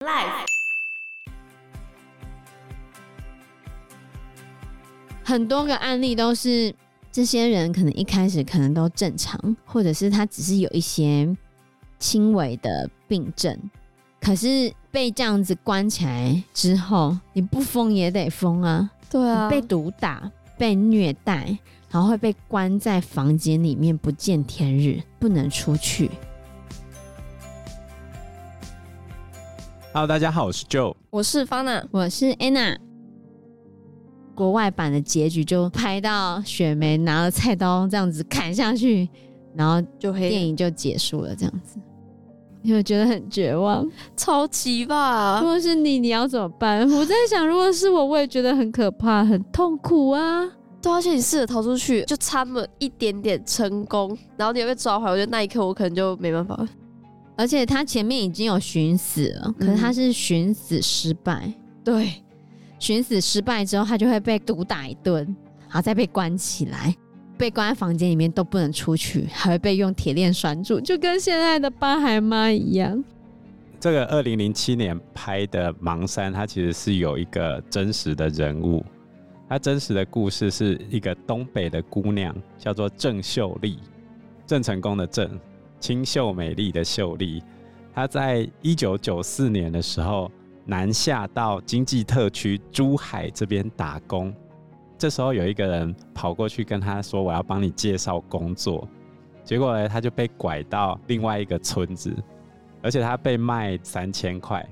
Life 很多个案例都是这些人可能一开始可能都正常，或者是他只是有一些轻微的病症，可是被这样子关起来之后，你不疯也得疯啊！对啊，被毒打、被虐待，然后会被关在房间里面不见天日，不能出去。Hello，大家好，我是 Joe，我是 Fana，我是 Anna。国外版的结局就拍到雪梅拿了菜刀这样子砍下去，然后就电影就结束了，这样子。你会觉得很绝望，超级吧？如果是你，你要怎么办？我在想，如果是我，我也觉得很可怕，很痛苦啊。对，而且你试着逃出去，就差那么一点点成功，然后你又被抓回来，我觉得那一刻我可能就没办法了。而且他前面已经有寻死了，可是他是寻死失败。嗯、对，寻死失败之后，他就会被毒打一顿，然后再被关起来，被关在房间里面都不能出去，还会被用铁链拴住，就跟现在的八孩妈一样。这个二零零七年拍的《盲山》，它其实是有一个真实的人物，它真实的故事是一个东北的姑娘，叫做郑秀丽，郑成功的郑。清秀美丽的秀丽，她在一九九四年的时候南下到经济特区珠海这边打工。这时候有一个人跑过去跟她说：“我要帮你介绍工作。”结果呢，她就被拐到另外一个村子，而且她被卖三千块，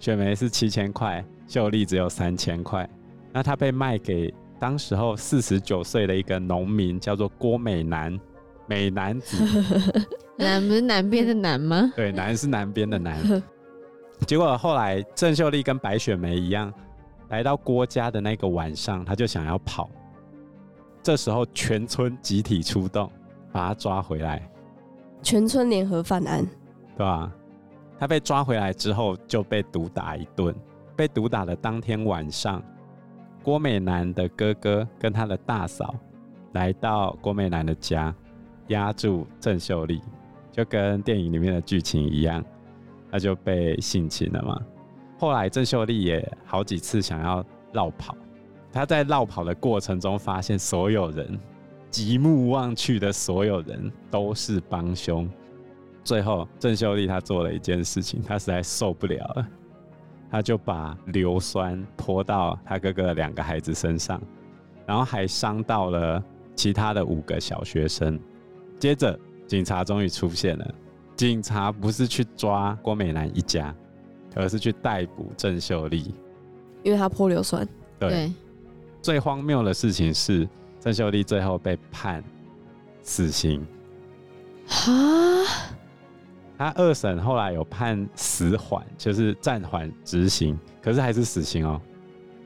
雪梅是七千块，秀丽只有三千块。那她被卖给当时候四十九岁的一个农民，叫做郭美男，美男子。南不是南边的南吗？对，南是南边的南。结果后来郑秀丽跟白雪梅一样，来到郭家的那个晚上，她就想要跑。这时候全村集体出动，把她抓回来。全村联合犯案，对吧？她被抓回来之后就被毒打一顿。被毒打的当天晚上，郭美男的哥哥跟他的大嫂来到郭美男的家，压住郑秀丽。就跟电影里面的剧情一样，他就被性侵了嘛。后来郑秀丽也好几次想要绕跑，他在绕跑的过程中发现所有人极目望去的所有人都是帮凶。最后郑秀丽她做了一件事情，她实在受不了了，她就把硫酸泼到她哥哥的两个孩子身上，然后还伤到了其他的五个小学生。接着。警察终于出现了。警察不是去抓郭美男一家，而是去逮捕郑秀丽，因为她泼硫酸。对。对最荒谬的事情是，郑秀丽最后被判死刑。哈？他二审后来有判死缓，就是暂缓执行，可是还是死刑哦。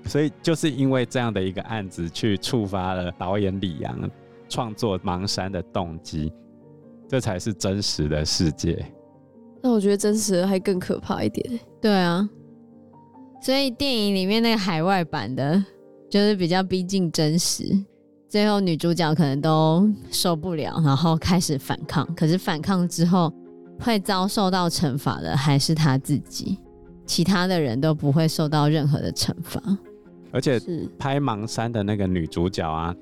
所以就是因为这样的一个案子，去触发了导演李阳创作《盲山》的动机。这才是真实的世界。那我觉得真实的还更可怕一点。对啊，所以电影里面那个海外版的，就是比较逼近真实。最后女主角可能都受不了，然后开始反抗。可是反抗之后会遭受到惩罚的还是她自己，其他的人都不会受到任何的惩罚。而且拍《盲山》的那个女主角啊，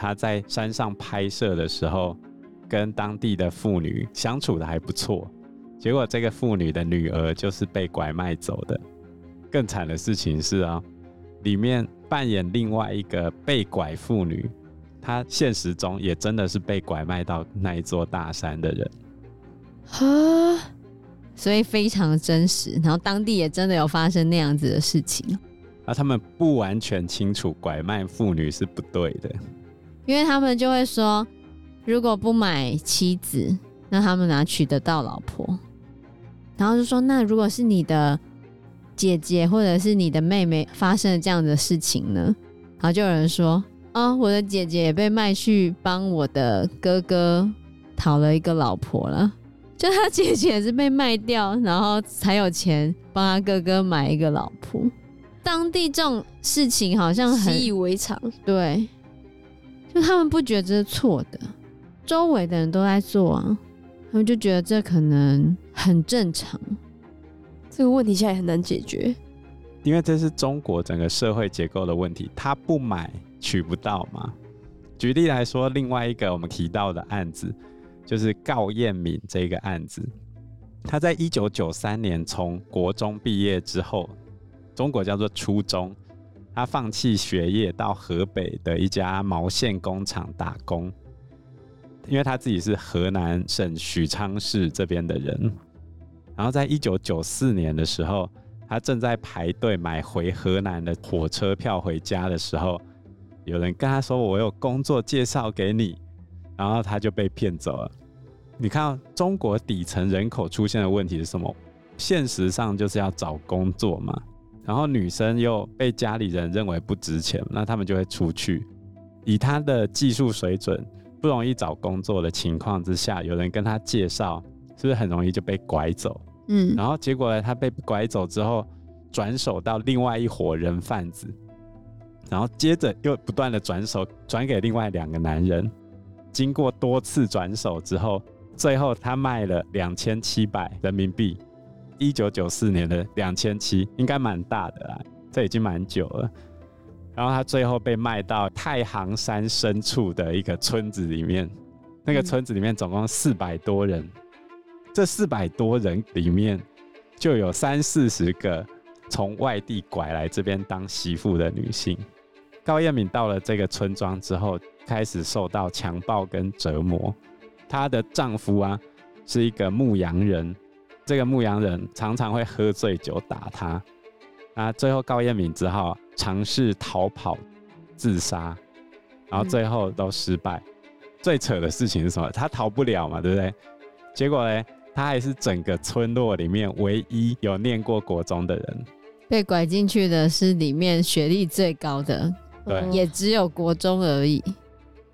她在山上拍摄的时候。跟当地的妇女相处的还不错，结果这个妇女的女儿就是被拐卖走的。更惨的事情是啊，里面扮演另外一个被拐妇女，她现实中也真的是被拐卖到那一座大山的人。啊，所以非常真实，然后当地也真的有发生那样子的事情。那他们不完全清楚拐卖妇女是不对的，因为他们就会说。如果不买妻子，那他们哪娶得到老婆？然后就说，那如果是你的姐姐或者是你的妹妹发生了这样的事情呢？然后就有人说，啊、哦，我的姐姐也被卖去帮我的哥哥讨了一个老婆了，就他姐姐也是被卖掉，然后才有钱帮他哥哥买一个老婆。当地这种事情好像很习以为常，对，就他们不觉得这是错的。周围的人都在做啊，他们就觉得这可能很正常。这这个问题现在很难解决，因为这是中国整个社会结构的问题，他不买取不到嘛。举例来说，另外一个我们提到的案子，就是高彦敏这个案子。他在一九九三年从国中毕业之后，中国叫做初中，他放弃学业到河北的一家毛线工厂打工，因为他自己是河南省许昌市这边的人。然后在一九九四年的时候，他正在排队买回河南的火车票回家的时候。有人跟他说：“我有工作介绍给你。”然后他就被骗走了。你看，中国底层人口出现的问题是什么？现实上就是要找工作嘛。然后女生又被家里人认为不值钱，那他们就会出去。以他的技术水准，不容易找工作的情况之下，有人跟他介绍，是不是很容易就被拐走？嗯。然后结果呢，他被拐走之后，转手到另外一伙人贩子。然后接着又不断的转手转给另外两个男人，经过多次转手之后，最后他卖了两千七百人民币。一九九四年的两千七应该蛮大的啦，这已经蛮久了。然后他最后被卖到太行山深处的一个村子里面，那个村子里面总共四百多人，这四百多人里面就有三四十个从外地拐来这边当媳妇的女性。高彦敏到了这个村庄之后，开始受到强暴跟折磨。她的丈夫啊，是一个牧羊人，这个牧羊人常常会喝醉酒打他。那最后高彦敏只好尝试逃跑、自杀，然后最后都失败。嗯。最扯的事情是什么？他逃不了嘛，对不对？结果呢，他还是整个村落里面唯一有念过国中的人。被拐进去的是里面学历最高的。对，也只有国中而已。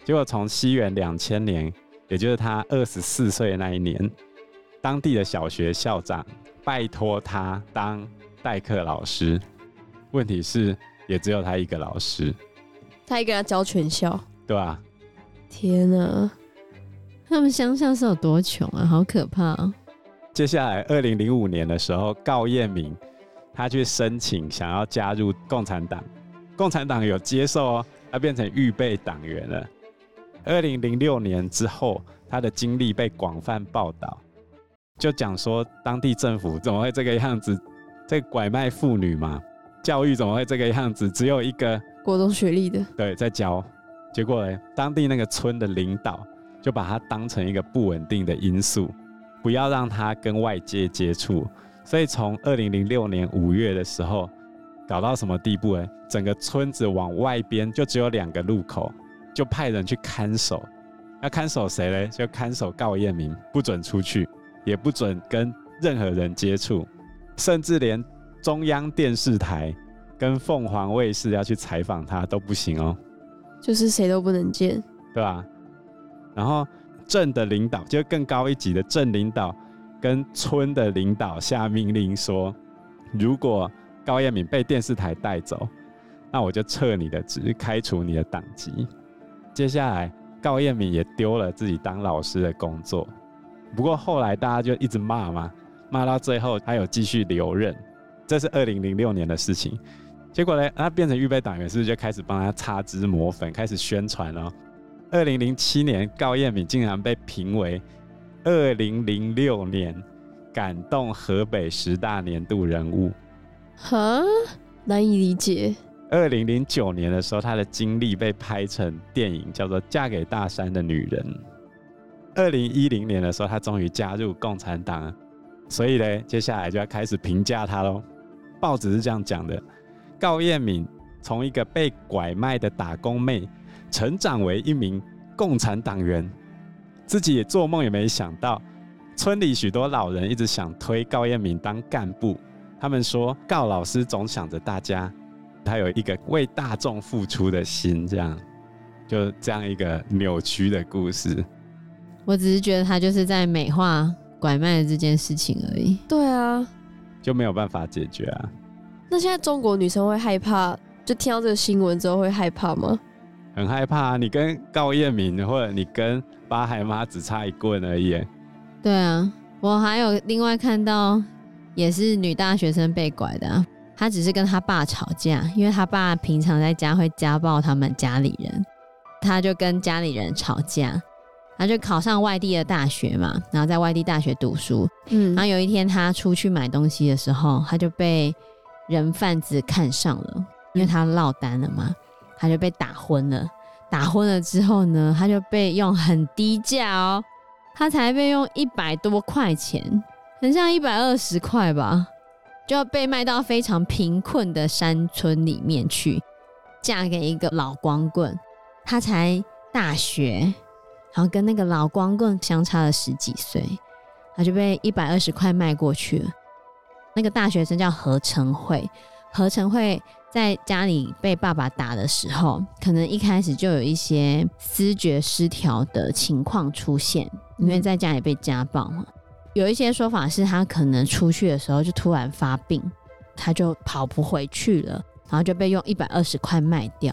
结果从西元两千年，也就是他二十四岁那一年，当地的小学校长拜托他当代课老师。问题是，也只有他一个老师，他一个人教全校，对吧？天哪，他们乡下是有多穷啊，好可怕啊！接下来，二零零五年的时候，高彦明他去申请想要加入共产党。共产党有接受哦，他变成预备党员了。二零零六年之后，他的经历被广泛报道，就讲说当地政府怎么会这个样子，在拐卖妇女嘛，教育怎么会这个样子，只有一个国中学历的，对，在教。结果呢，当地那个村的领导就把他当成一个不稳定的因素，不要让他跟外界接触。所以从二零零六年五月的时候。搞到什么地步呢？整个村子往外边就只有两个路口，就派人去看守。要看守谁嘞？就看守高彦明，不准出去，也不准跟任何人接触，甚至连中央电视台跟凤凰卫视要去采访他都不行哦。就是谁都不能见，对吧？然后镇的领导，就更高一级的镇领导，跟村的领导下命令说，如果高彦敏被电视台带走，那我就撤你的职，开除你的党籍。接下来，高彦敏也丢了自己当老师的工作。不过后来大家就一直骂嘛，骂到最后他有继续留任。这是二零零六年的事情。结果呢，他变成预备党员，是不是就开始帮他擦脂抹粉，开始宣传了？二零零七年，高彦敏竟然被评为二零零六年感动河北十大年度人物。哈，难以理解。二零零九年的时候，他的经历被拍成电影，叫做《嫁给大山的女人》。二零一零年的时候，他终于加入共产党，所以呢，接下来就要开始评价他喽。报纸是这样讲的：高彦敏从一个被拐卖的打工妹，成长为一名共产党员，自己也做梦也没想到，村里许多老人一直想推高彦敏当干部。他们说，高老师总想着大家，他有一个为大众付出的心，这样，就这样一个扭曲的故事。我只是觉得他就是在美化拐卖的这件事情而已。对啊，就没有办法解决啊。那现在中国女生会害怕，就听到这个新闻之后会害怕吗？很害怕啊！你跟高彦明，或者你跟八海妈只差一棍而已。对啊，我还有另外看到。也是女大学生被拐的、啊，她只是跟她爸吵架，因为她爸平常在家会家暴他们家里人，她就跟家里人吵架，她就考上外地的大学嘛，然后在外地大学读书，嗯，然后有一天他出去买东西的时候，他就被人贩子看上了，因为他落单了嘛，他就被打昏了，打昏了之后呢，他就被用很低价哦，他才被用一百多块钱。很像一百二十块吧，就要被卖到非常贫困的山村里面去，嫁给一个老光棍。他才大学，然后跟那个老光棍相差了十几岁，他就被一百二十块卖过去了。那个大学生叫何成慧，何成慧在家里被爸爸打的时候，可能一开始就有一些思觉失调的情况出现，因为在家里被家暴嘛。有一些说法是他可能出去的时候就突然发病，他就跑不回去了，然后就被用一百二十块卖掉，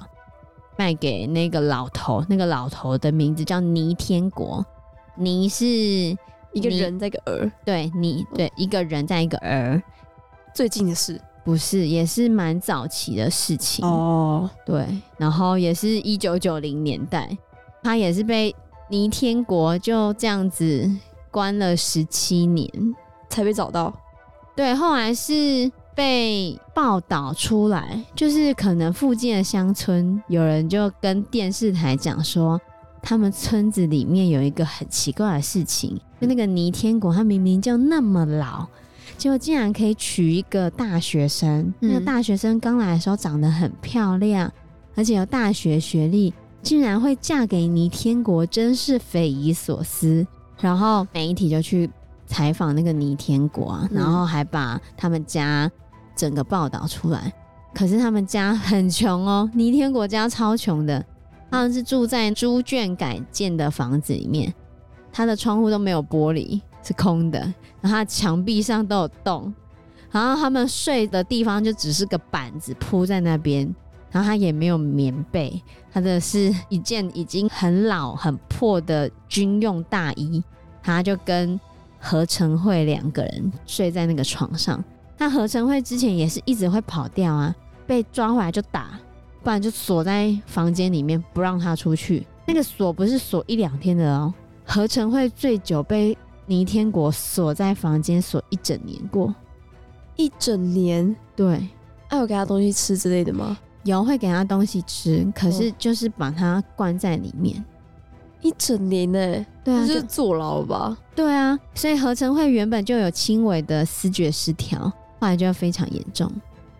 卖给那个老头。那个老头的名字叫倪天国，倪是一个人在一个儿，对，倪对一个人在一个儿。最近的事不是，也是蛮早期的事情哦。对，然后也是一九九零年代，他也是被倪天国就这样子。关了十七年才被找到，对，后来是被报道出来，就是可能附近的乡村有人就跟电视台讲说，他们村子里面有一个很奇怪的事情，就那个倪天国，他明明就那么老，结果竟然可以娶一个大学生，嗯、那个大学生刚来的时候长得很漂亮，而且有大学学历，竟然会嫁给倪天国，真是匪夷所思。然后媒体就去采访那个倪天国啊，然后还把他们家整个报道出来。可是他们家很穷哦，倪天国家超穷的，他们是住在猪圈改建的房子里面，他的窗户都没有玻璃，是空的，然后他墙壁上都有洞，然后他们睡的地方就只是个板子铺在那边，然后他也没有棉被，他的是一件已经很老很破的军用大衣。他就跟何成慧两个人睡在那个床上。那何成慧之前也是一直会跑掉啊，被抓回来就打，不然就锁在房间里面不让他出去。那个锁不是锁一两天的哦，何成慧最久被倪天国锁在房间锁一整年过，一整年。对，还有给他东西吃之类的吗？有会给他东西吃，可是就是把他关在里面。一整年呢、欸？对啊，就坐牢吧？对啊，所以何成慧原本就有轻微的思觉失调，后来就非常严重。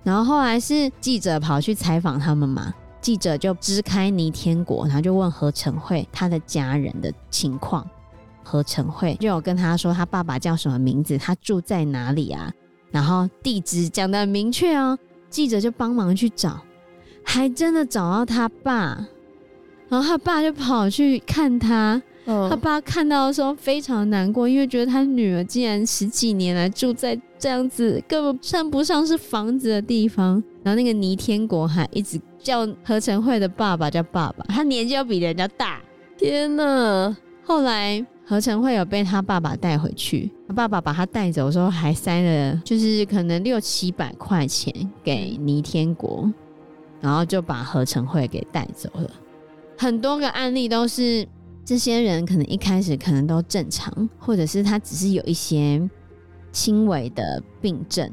然后后来是记者跑去采访他们嘛，记者就支开倪天国，然后就问何成慧他的家人的情况。何成慧就有跟他说他爸爸叫什么名字，他住在哪里啊？然后地址讲得很明确哦。记者就帮忙去找，还真的找到他爸。然后他爸就跑去看他，哦、他爸看到的时候非常难过，因为觉得他女儿竟然十几年来住在这样子根本算不上是房子的地方。然后那个倪天国还一直叫何成慧的爸爸叫爸爸，他年纪要比人家大。天哪！后来何成慧有被他爸爸带回去，他爸爸把他带走的时候还塞了就是可能六七百块钱给倪天国，然后就把何成慧给带走了。很多个案例都是这些人可能一开始可能都正常，或者是他只是有一些轻微的病症，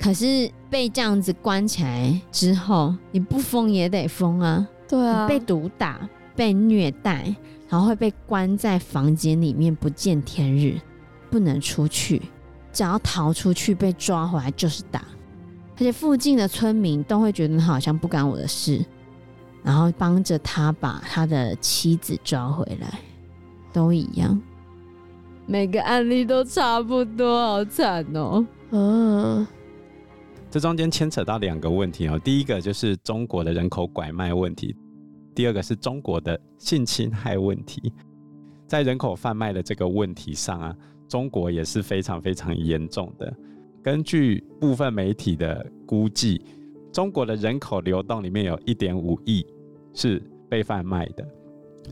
可是被这样子关起来之后，你不疯也得疯啊！对啊，被毒打、被虐待，然后会被关在房间里面不见天日，不能出去，只要逃出去被抓回来就是打，而且附近的村民都会觉得他好像不干我的事。然后帮着他把他的妻子抓回来，都一样，每个案例都差不多，好惨哦。嗯，这中间牵扯到两个问题哦。第一个就是中国的人口拐卖问题，第二个是中国的性侵害问题。在人口贩卖的这个问题上啊，中国也是非常非常严重的。根据部分媒体的估计，中国的人口流动里面有一点五亿。是被贩卖的，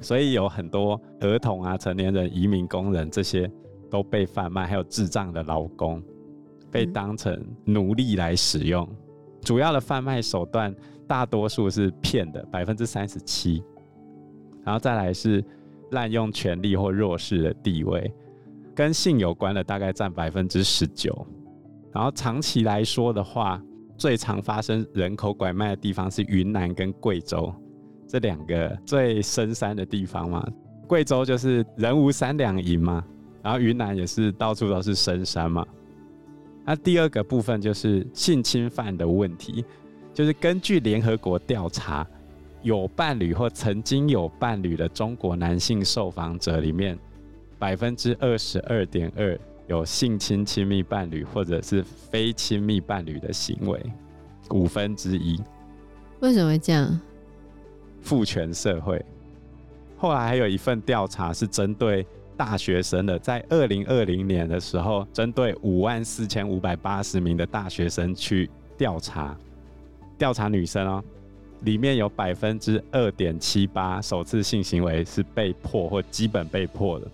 所以有很多儿童啊、成年人、移民工人这些都被贩卖，还有智障的劳工。被当成奴隶来使用。主要的贩卖手段大多数是骗的，百分之三十七，然后再来是滥用权力或弱势的地位，跟性有关的大概占百分之十九。然后长期来说的话，最常发生人口拐卖的地方是云南跟贵州这两个最深山的地方嘛。贵州就是人无三两银嘛，然后云南也是到处都是深山嘛。那第二个部分就是性侵犯的问题，就是根据联合国调查，有伴侣或曾经有伴侣的中国男性受访者里面，百分之二十二点二。有性侵亲密伴侣或者是非亲密伴侣的行为，五分之一。为什么会这样？父权社会。后来还有一份调查是针对大学生的，在二零二零年的时候，针对五万四千五百八十名的大学生去调查，调查女生哦，里面有百分之二点七八首次性行为是被迫或基本被迫的。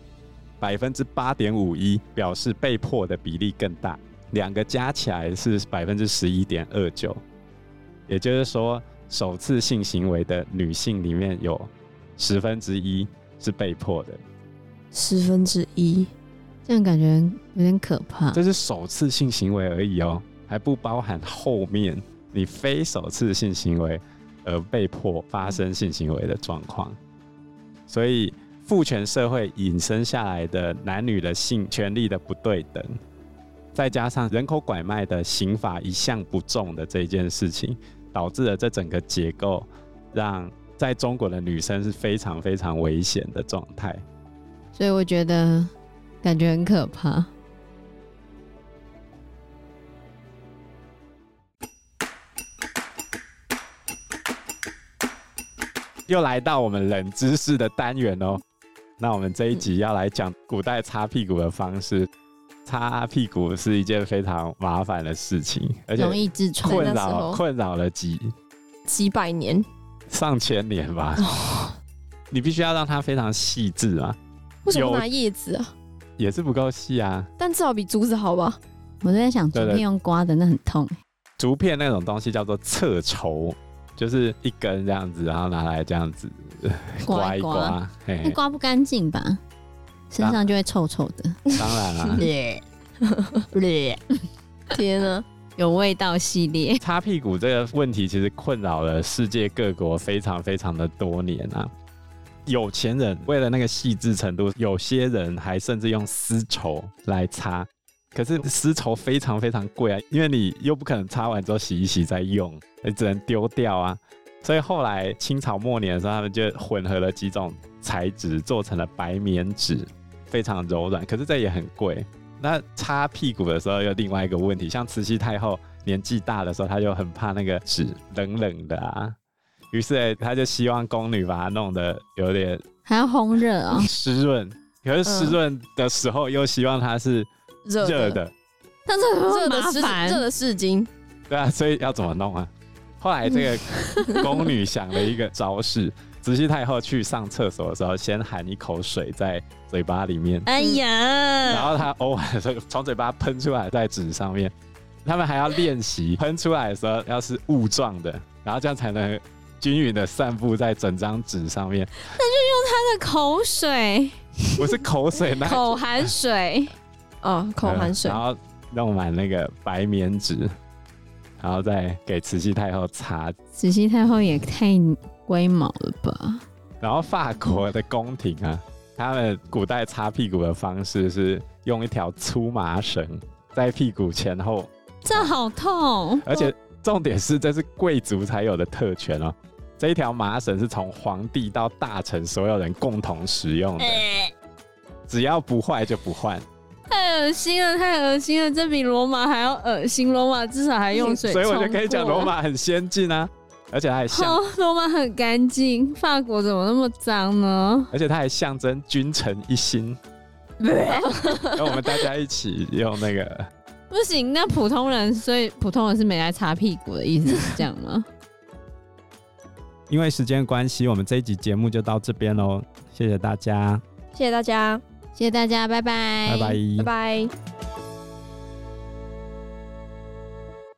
百分之八点五一表示被迫的比例更大，两个加起来是百分之十一点二九，也就是说，首次性行为的女性里面有十分之一是被迫的，十分之一，这样感觉有点可怕。这是首次性行为而已哦，还不包含后面你非首次性行为而被迫发生性行为的状况，所以。父权社会引申下来的男女的性权利的不对等，再加上人口拐卖的刑法一向不重的这件事情，导致了这整个结构让在中国的女生是非常非常危险的状态。所以我觉得感觉很可怕。又来到我们冷知识的单元哦。那我们这一集要来讲古代擦屁股的方式。擦屁股是一件非常麻烦的事情，而且容易痔疮，困扰困扰了几几百年、上千年吧。哦、你必须要让它非常细致啊。为什么拿叶子啊？也是不够细啊。但至少比竹子好吧？我在想，竹片用刮的那很痛。竹片那种东西叫做侧绸。就是一根这样子，然后拿来这样子刮一刮，刮，刮，那刮不干净吧？身上就会臭臭的。当然了，天哪，有味道系列。擦屁股这个问题其实困扰了世界各国非常非常的多年啊。有钱人为了那个细致程度，有些人还甚至用丝绸来擦。可是丝绸非常非常贵啊，因为你又不可能擦完之后洗一洗再用，你只能丢掉啊。所以后来清朝末年的时候，他们就混合了几种材质，做成了白棉纸，非常柔软。可是这也很贵。那擦屁股的时候又另外一个问题，像慈禧太后年纪大的时候，她就很怕那个纸冷冷的啊，于是她就希望宫女把它弄得有点还要烘热啊，湿润。可是湿润的时候又希望它是。热的，但是热的是热的湿巾，对啊，所以要怎么弄啊？后来这个宫女想了一个招式，慈禧太后去上厕所的时候，先含一口水在嘴巴里面，哎呀，然后她呕完的时候从嘴巴喷出来在纸上面，他们还要练习喷出来的时候要是雾状的，然后这样才能均匀的散布在整张纸上面。那就用她的口水，不是口水，那口含水。哦，口含水，然后弄满那个白棉纸，然后再给慈禧太后擦。慈禧太后也太龟毛了吧？然后法国的宫廷啊，他们古代擦屁股的方式是用一条粗麻绳在屁股前后，这好痛！而且重点是，这是贵族才有的特权哦。这一条麻绳是从皇帝到大臣所有人共同使用的，只要不坏就不换。太恶心了，太恶心了！这比罗马还要恶心。罗马至少还用水，所以我就可以讲罗马很先进啊，而且它还像罗马很干净。法国怎么那么脏呢？而且它还象征君臣一心，跟我们大家一起用那个不行。那普通人，所以普通人是没来擦屁股的意思是这样吗？因为时间关系，我们这一集节目就到这边喽。谢谢大家，谢谢大家。谢谢大家，拜拜，拜拜，拜拜。